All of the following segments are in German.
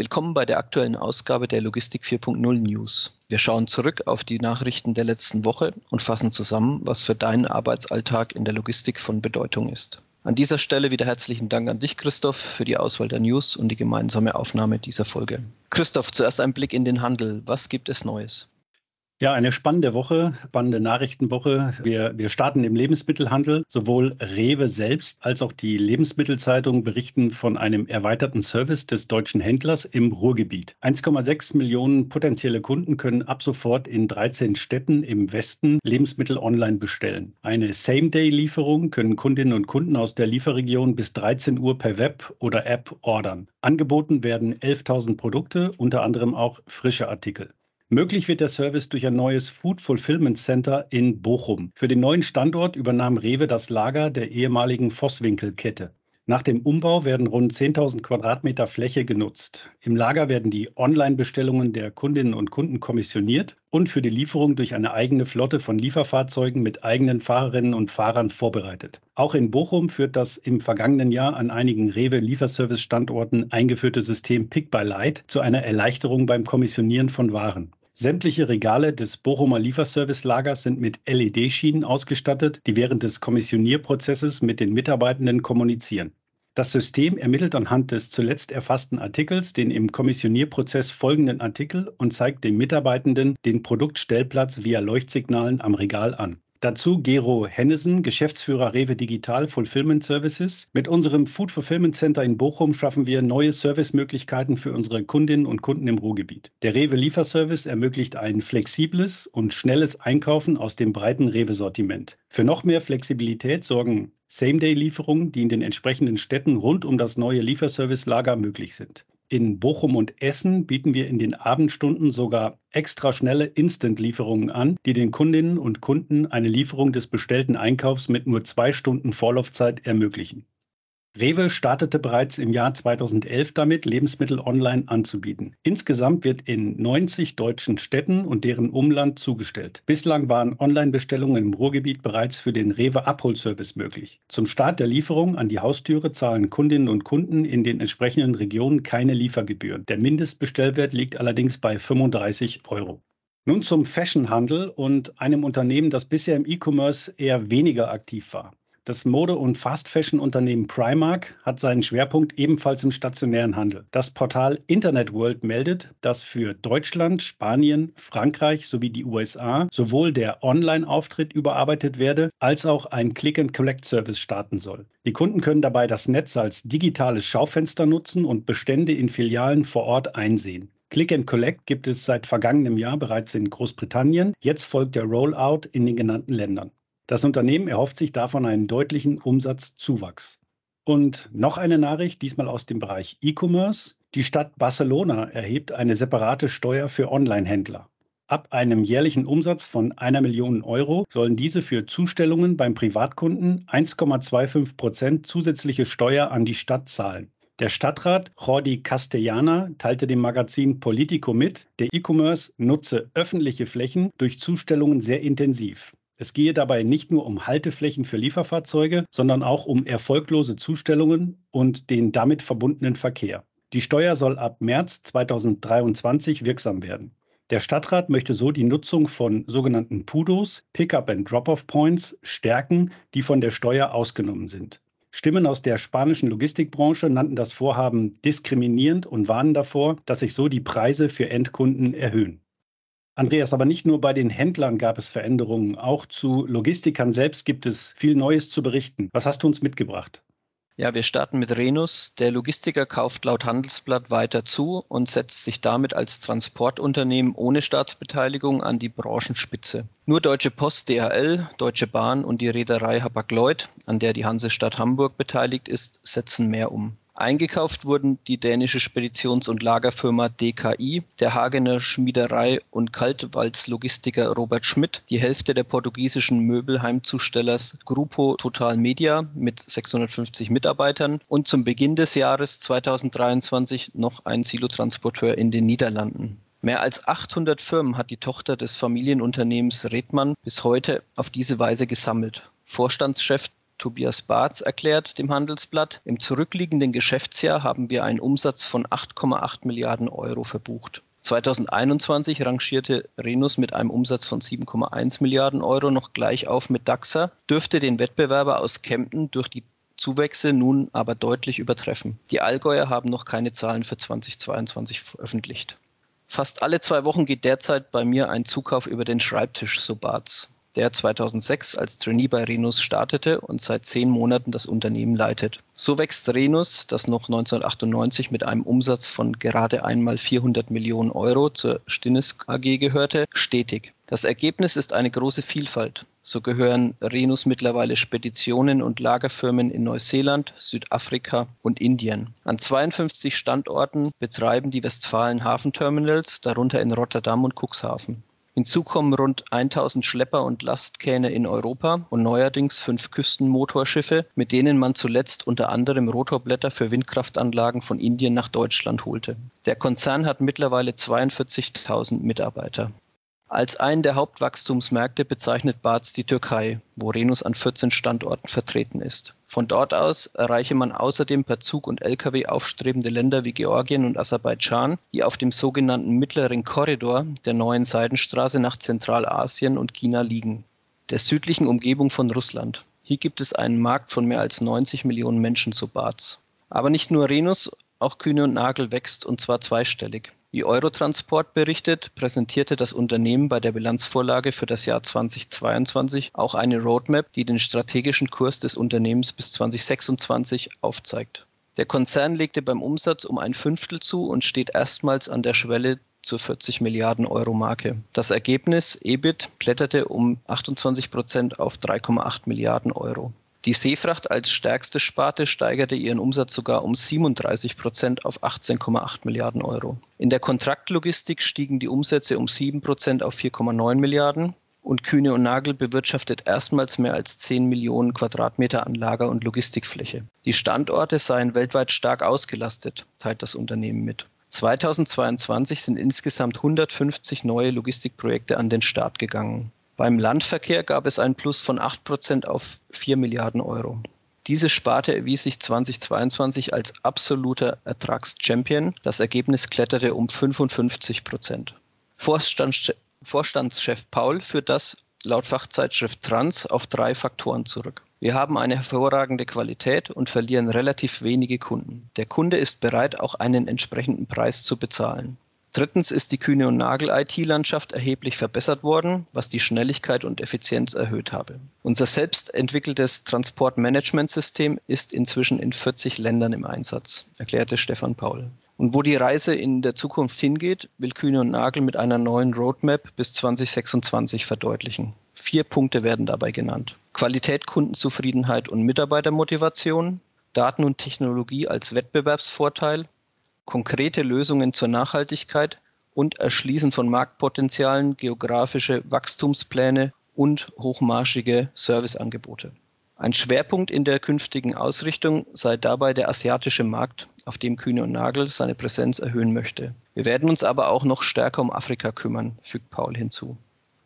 Willkommen bei der aktuellen Ausgabe der Logistik 4.0 News. Wir schauen zurück auf die Nachrichten der letzten Woche und fassen zusammen, was für deinen Arbeitsalltag in der Logistik von Bedeutung ist. An dieser Stelle wieder herzlichen Dank an dich, Christoph, für die Auswahl der News und die gemeinsame Aufnahme dieser Folge. Christoph, zuerst ein Blick in den Handel. Was gibt es Neues? Ja, eine spannende Woche, spannende Nachrichtenwoche. Wir, wir starten im Lebensmittelhandel. Sowohl Rewe selbst als auch die Lebensmittelzeitung berichten von einem erweiterten Service des deutschen Händlers im Ruhrgebiet. 1,6 Millionen potenzielle Kunden können ab sofort in 13 Städten im Westen Lebensmittel online bestellen. Eine Same-Day-Lieferung können Kundinnen und Kunden aus der Lieferregion bis 13 Uhr per Web oder App ordern. Angeboten werden 11.000 Produkte, unter anderem auch frische Artikel. Möglich wird der Service durch ein neues Food Fulfillment Center in Bochum. Für den neuen Standort übernahm Rewe das Lager der ehemaligen Vosswinkel-Kette. Nach dem Umbau werden rund 10.000 Quadratmeter Fläche genutzt. Im Lager werden die Online-Bestellungen der Kundinnen und Kunden kommissioniert und für die Lieferung durch eine eigene Flotte von Lieferfahrzeugen mit eigenen Fahrerinnen und Fahrern vorbereitet. Auch in Bochum führt das im vergangenen Jahr an einigen Rewe-Lieferservice-Standorten eingeführte System Pick by Light zu einer Erleichterung beim Kommissionieren von Waren. Sämtliche Regale des Bochumer Lieferservice-Lagers sind mit LED-Schienen ausgestattet, die während des Kommissionierprozesses mit den Mitarbeitenden kommunizieren. Das System ermittelt anhand des zuletzt erfassten Artikels den im Kommissionierprozess folgenden Artikel und zeigt dem Mitarbeitenden den Produktstellplatz via Leuchtsignalen am Regal an. Dazu Gero Hennesen, Geschäftsführer Rewe Digital Fulfillment Services. Mit unserem Food Fulfillment Center in Bochum schaffen wir neue Servicemöglichkeiten für unsere Kundinnen und Kunden im Ruhrgebiet. Der Rewe Lieferservice ermöglicht ein flexibles und schnelles Einkaufen aus dem breiten Rewe-Sortiment. Für noch mehr Flexibilität sorgen Same-Day-Lieferungen, die in den entsprechenden Städten rund um das neue Lieferservice-Lager möglich sind. In Bochum und Essen bieten wir in den Abendstunden sogar extra schnelle Instant-Lieferungen an, die den Kundinnen und Kunden eine Lieferung des bestellten Einkaufs mit nur zwei Stunden Vorlaufzeit ermöglichen. Rewe startete bereits im Jahr 2011 damit, Lebensmittel online anzubieten. Insgesamt wird in 90 deutschen Städten und deren Umland zugestellt. Bislang waren Online-Bestellungen im Ruhrgebiet bereits für den Rewe-Abholservice möglich. Zum Start der Lieferung an die Haustüre zahlen Kundinnen und Kunden in den entsprechenden Regionen keine Liefergebühren. Der Mindestbestellwert liegt allerdings bei 35 Euro. Nun zum Fashionhandel und einem Unternehmen, das bisher im E-Commerce eher weniger aktiv war. Das Mode- und Fast-Fashion-Unternehmen Primark hat seinen Schwerpunkt ebenfalls im stationären Handel. Das Portal Internet World meldet, dass für Deutschland, Spanien, Frankreich sowie die USA sowohl der Online-Auftritt überarbeitet werde, als auch ein Click-and-Collect-Service starten soll. Die Kunden können dabei das Netz als digitales Schaufenster nutzen und Bestände in Filialen vor Ort einsehen. Click and Collect gibt es seit vergangenem Jahr bereits in Großbritannien. Jetzt folgt der Rollout in den genannten Ländern. Das Unternehmen erhofft sich davon einen deutlichen Umsatzzuwachs. Und noch eine Nachricht, diesmal aus dem Bereich E-Commerce. Die Stadt Barcelona erhebt eine separate Steuer für Online-Händler. Ab einem jährlichen Umsatz von einer Million Euro sollen diese für Zustellungen beim Privatkunden 1,25 Prozent zusätzliche Steuer an die Stadt zahlen. Der Stadtrat Jordi Castellana teilte dem Magazin Politico mit, der E-Commerce nutze öffentliche Flächen durch Zustellungen sehr intensiv. Es gehe dabei nicht nur um Halteflächen für Lieferfahrzeuge, sondern auch um erfolglose Zustellungen und den damit verbundenen Verkehr. Die Steuer soll ab März 2023 wirksam werden. Der Stadtrat möchte so die Nutzung von sogenannten PUDOs, Pickup and Drop-off Points, stärken, die von der Steuer ausgenommen sind. Stimmen aus der spanischen Logistikbranche nannten das Vorhaben diskriminierend und warnen davor, dass sich so die Preise für Endkunden erhöhen. Andreas, aber nicht nur bei den Händlern gab es Veränderungen, auch zu Logistikern selbst gibt es viel Neues zu berichten. Was hast du uns mitgebracht? Ja, wir starten mit Renus. Der Logistiker kauft laut Handelsblatt weiter zu und setzt sich damit als Transportunternehmen ohne Staatsbeteiligung an die Branchenspitze. Nur Deutsche Post, DHL, Deutsche Bahn und die Reederei Hapag-Lloyd, an der die Hansestadt Hamburg beteiligt ist, setzen mehr um. Eingekauft wurden die dänische Speditions- und Lagerfirma DKI, der Hagener Schmiederei- und Kaltwalzlogistiker Robert Schmidt, die Hälfte der portugiesischen Möbelheimzustellers Grupo Total Media mit 650 Mitarbeitern und zum Beginn des Jahres 2023 noch ein Silotransporteur in den Niederlanden. Mehr als 800 Firmen hat die Tochter des Familienunternehmens Redmann bis heute auf diese Weise gesammelt. Vorstandschef Tobias Barth erklärt dem Handelsblatt, im zurückliegenden Geschäftsjahr haben wir einen Umsatz von 8,8 Milliarden Euro verbucht. 2021 rangierte Renus mit einem Umsatz von 7,1 Milliarden Euro noch gleich auf mit DAXA, dürfte den Wettbewerber aus Kempten durch die Zuwächse nun aber deutlich übertreffen. Die Allgäuer haben noch keine Zahlen für 2022 veröffentlicht. Fast alle zwei Wochen geht derzeit bei mir ein Zukauf über den Schreibtisch, so Barts, der 2006 als Trainee bei Renus startete und seit zehn Monaten das Unternehmen leitet. So wächst Renus, das noch 1998 mit einem Umsatz von gerade einmal 400 Millionen Euro zur Stinnes AG gehörte, stetig. Das Ergebnis ist eine große Vielfalt. So gehören Renus mittlerweile Speditionen und Lagerfirmen in Neuseeland, Südafrika und Indien. An 52 Standorten betreiben die Westfalen Hafenterminals, darunter in Rotterdam und Cuxhaven. Hinzu kommen rund 1000 Schlepper und Lastkähne in Europa und neuerdings fünf Küstenmotorschiffe, mit denen man zuletzt unter anderem Rotorblätter für Windkraftanlagen von Indien nach Deutschland holte. Der Konzern hat mittlerweile 42.000 Mitarbeiter. Als einen der Hauptwachstumsmärkte bezeichnet Barz die Türkei, wo Renus an 14 Standorten vertreten ist. Von dort aus erreiche man außerdem per Zug und Lkw aufstrebende Länder wie Georgien und Aserbaidschan, die auf dem sogenannten mittleren Korridor der neuen Seidenstraße nach Zentralasien und China liegen, der südlichen Umgebung von Russland. Hier gibt es einen Markt von mehr als 90 Millionen Menschen zu Barz. Aber nicht nur Renus, auch Kühne und Nagel wächst und zwar zweistellig. Wie Eurotransport berichtet, präsentierte das Unternehmen bei der Bilanzvorlage für das Jahr 2022 auch eine Roadmap, die den strategischen Kurs des Unternehmens bis 2026 aufzeigt. Der Konzern legte beim Umsatz um ein Fünftel zu und steht erstmals an der Schwelle zur 40 Milliarden Euro Marke. Das Ergebnis EBIT kletterte um 28 Prozent auf 3,8 Milliarden Euro. Die Seefracht als stärkste Sparte steigerte ihren Umsatz sogar um 37 Prozent auf 18,8 Milliarden Euro. In der Kontraktlogistik stiegen die Umsätze um 7 Prozent auf 4,9 Milliarden und Kühne und Nagel bewirtschaftet erstmals mehr als 10 Millionen Quadratmeter an Lager- und Logistikfläche. Die Standorte seien weltweit stark ausgelastet, teilt das Unternehmen mit. 2022 sind insgesamt 150 neue Logistikprojekte an den Start gegangen. Beim Landverkehr gab es einen Plus von 8 Prozent auf 4 Milliarden Euro. Diese Sparte erwies sich 2022 als absoluter Ertragschampion. Das Ergebnis kletterte um 55 Prozent. Vorstandschef Paul führt das laut Fachzeitschrift Trans auf drei Faktoren zurück. Wir haben eine hervorragende Qualität und verlieren relativ wenige Kunden. Der Kunde ist bereit, auch einen entsprechenden Preis zu bezahlen. Drittens ist die Kühne- und Nagel-IT-Landschaft erheblich verbessert worden, was die Schnelligkeit und Effizienz erhöht habe. Unser selbst entwickeltes Transportmanagementsystem ist inzwischen in 40 Ländern im Einsatz, erklärte Stefan Paul. Und wo die Reise in der Zukunft hingeht, will Kühne und Nagel mit einer neuen Roadmap bis 2026 verdeutlichen. Vier Punkte werden dabei genannt. Qualität, Kundenzufriedenheit und Mitarbeitermotivation, Daten und Technologie als Wettbewerbsvorteil, konkrete Lösungen zur Nachhaltigkeit und Erschließen von Marktpotenzialen, geografische Wachstumspläne und hochmarschige Serviceangebote. Ein Schwerpunkt in der künftigen Ausrichtung sei dabei der asiatische Markt, auf dem Kühne und Nagel seine Präsenz erhöhen möchte. Wir werden uns aber auch noch stärker um Afrika kümmern, fügt Paul hinzu.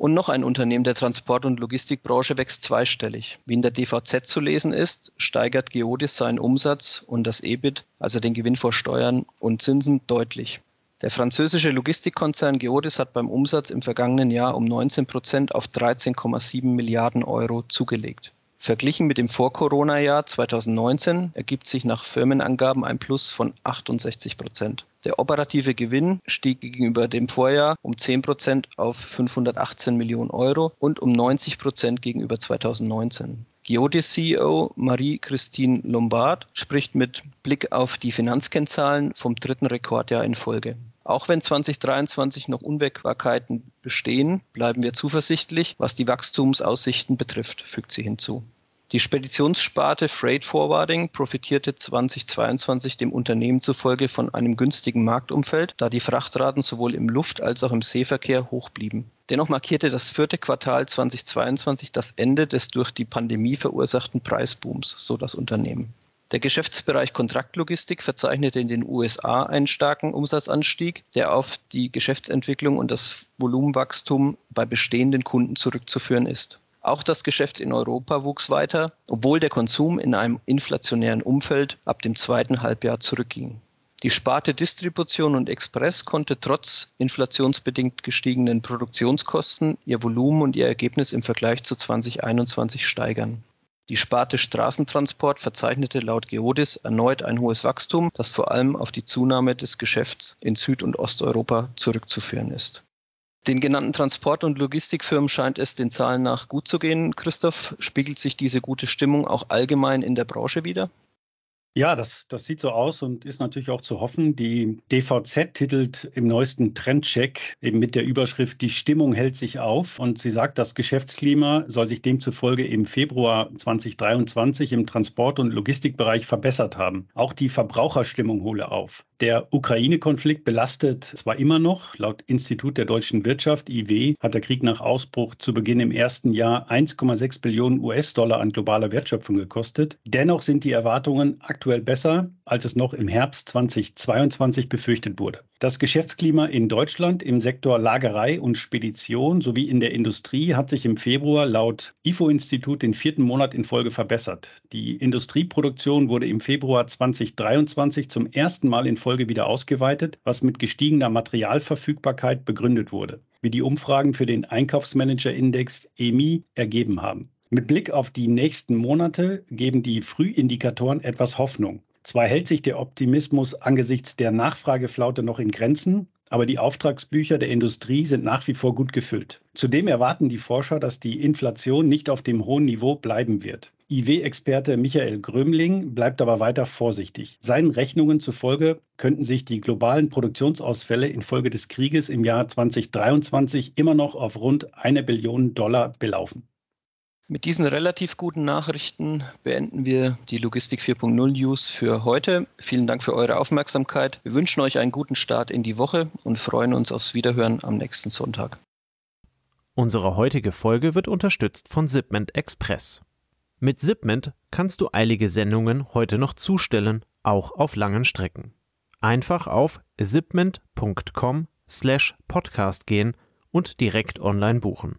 Und noch ein Unternehmen der Transport- und Logistikbranche wächst zweistellig. Wie in der DVZ zu lesen ist, steigert Geodis seinen Umsatz und das EBIT, also den Gewinn vor Steuern und Zinsen, deutlich. Der französische Logistikkonzern Geodis hat beim Umsatz im vergangenen Jahr um 19 Prozent auf 13,7 Milliarden Euro zugelegt. Verglichen mit dem Vor-Corona-Jahr 2019 ergibt sich nach Firmenangaben ein Plus von 68 Prozent. Der operative Gewinn stieg gegenüber dem Vorjahr um 10 Prozent auf 518 Millionen Euro und um 90 Prozent gegenüber 2019. Geodis CEO Marie-Christine Lombard spricht mit Blick auf die Finanzkennzahlen vom dritten Rekordjahr in Folge. Auch wenn 2023 noch Unwägbarkeiten bestehen, bleiben wir zuversichtlich, was die Wachstumsaussichten betrifft, fügt sie hinzu. Die Speditionssparte Freight Forwarding profitierte 2022 dem Unternehmen zufolge von einem günstigen Marktumfeld, da die Frachtraten sowohl im Luft- als auch im Seeverkehr hoch blieben. Dennoch markierte das vierte Quartal 2022 das Ende des durch die Pandemie verursachten Preisbooms, so das Unternehmen. Der Geschäftsbereich Kontraktlogistik verzeichnete in den USA einen starken Umsatzanstieg, der auf die Geschäftsentwicklung und das Volumenwachstum bei bestehenden Kunden zurückzuführen ist. Auch das Geschäft in Europa wuchs weiter, obwohl der Konsum in einem inflationären Umfeld ab dem zweiten Halbjahr zurückging. Die Sparte Distribution und Express konnte trotz inflationsbedingt gestiegenen Produktionskosten ihr Volumen und ihr Ergebnis im Vergleich zu 2021 steigern. Die Sparte Straßentransport verzeichnete laut Geodis erneut ein hohes Wachstum, das vor allem auf die Zunahme des Geschäfts in Süd- und Osteuropa zurückzuführen ist. Den genannten Transport- und Logistikfirmen scheint es den Zahlen nach gut zu gehen. Christoph, spiegelt sich diese gute Stimmung auch allgemein in der Branche wieder? Ja, das, das sieht so aus und ist natürlich auch zu hoffen. Die DVZ titelt im neuesten Trendcheck eben mit der Überschrift Die Stimmung hält sich auf und sie sagt, das Geschäftsklima soll sich demzufolge im Februar 2023 im Transport- und Logistikbereich verbessert haben. Auch die Verbraucherstimmung hole auf. Der Ukraine-Konflikt belastet zwar immer noch, laut Institut der deutschen Wirtschaft, IW, hat der Krieg nach Ausbruch zu Beginn im ersten Jahr 1,6 Billionen US-Dollar an globaler Wertschöpfung gekostet. Dennoch sind die Erwartungen aktuell besser, als es noch im Herbst 2022 befürchtet wurde. Das Geschäftsklima in Deutschland im Sektor Lagerei und Spedition sowie in der Industrie hat sich im Februar laut IFO-Institut den vierten Monat in Folge verbessert. Die Industrieproduktion wurde im Februar 2023 zum ersten Mal in Folge wieder ausgeweitet, was mit gestiegener Materialverfügbarkeit begründet wurde, wie die Umfragen für den Einkaufsmanager-Index EMI ergeben haben. Mit Blick auf die nächsten Monate geben die Frühindikatoren etwas Hoffnung. Zwar hält sich der Optimismus angesichts der Nachfrageflaute noch in Grenzen, aber die Auftragsbücher der Industrie sind nach wie vor gut gefüllt. Zudem erwarten die Forscher, dass die Inflation nicht auf dem hohen Niveau bleiben wird. IW-Experte Michael Grömling bleibt aber weiter vorsichtig. Seinen Rechnungen zufolge könnten sich die globalen Produktionsausfälle infolge des Krieges im Jahr 2023 immer noch auf rund eine Billion Dollar belaufen. Mit diesen relativ guten Nachrichten beenden wir die Logistik 4.0 News für heute. Vielen Dank für eure Aufmerksamkeit. Wir wünschen euch einen guten Start in die Woche und freuen uns aufs Wiederhören am nächsten Sonntag. Unsere heutige Folge wird unterstützt von Zipment Express. Mit Zipment kannst du eilige Sendungen heute noch zustellen, auch auf langen Strecken. Einfach auf zipment.com slash podcast gehen und direkt online buchen.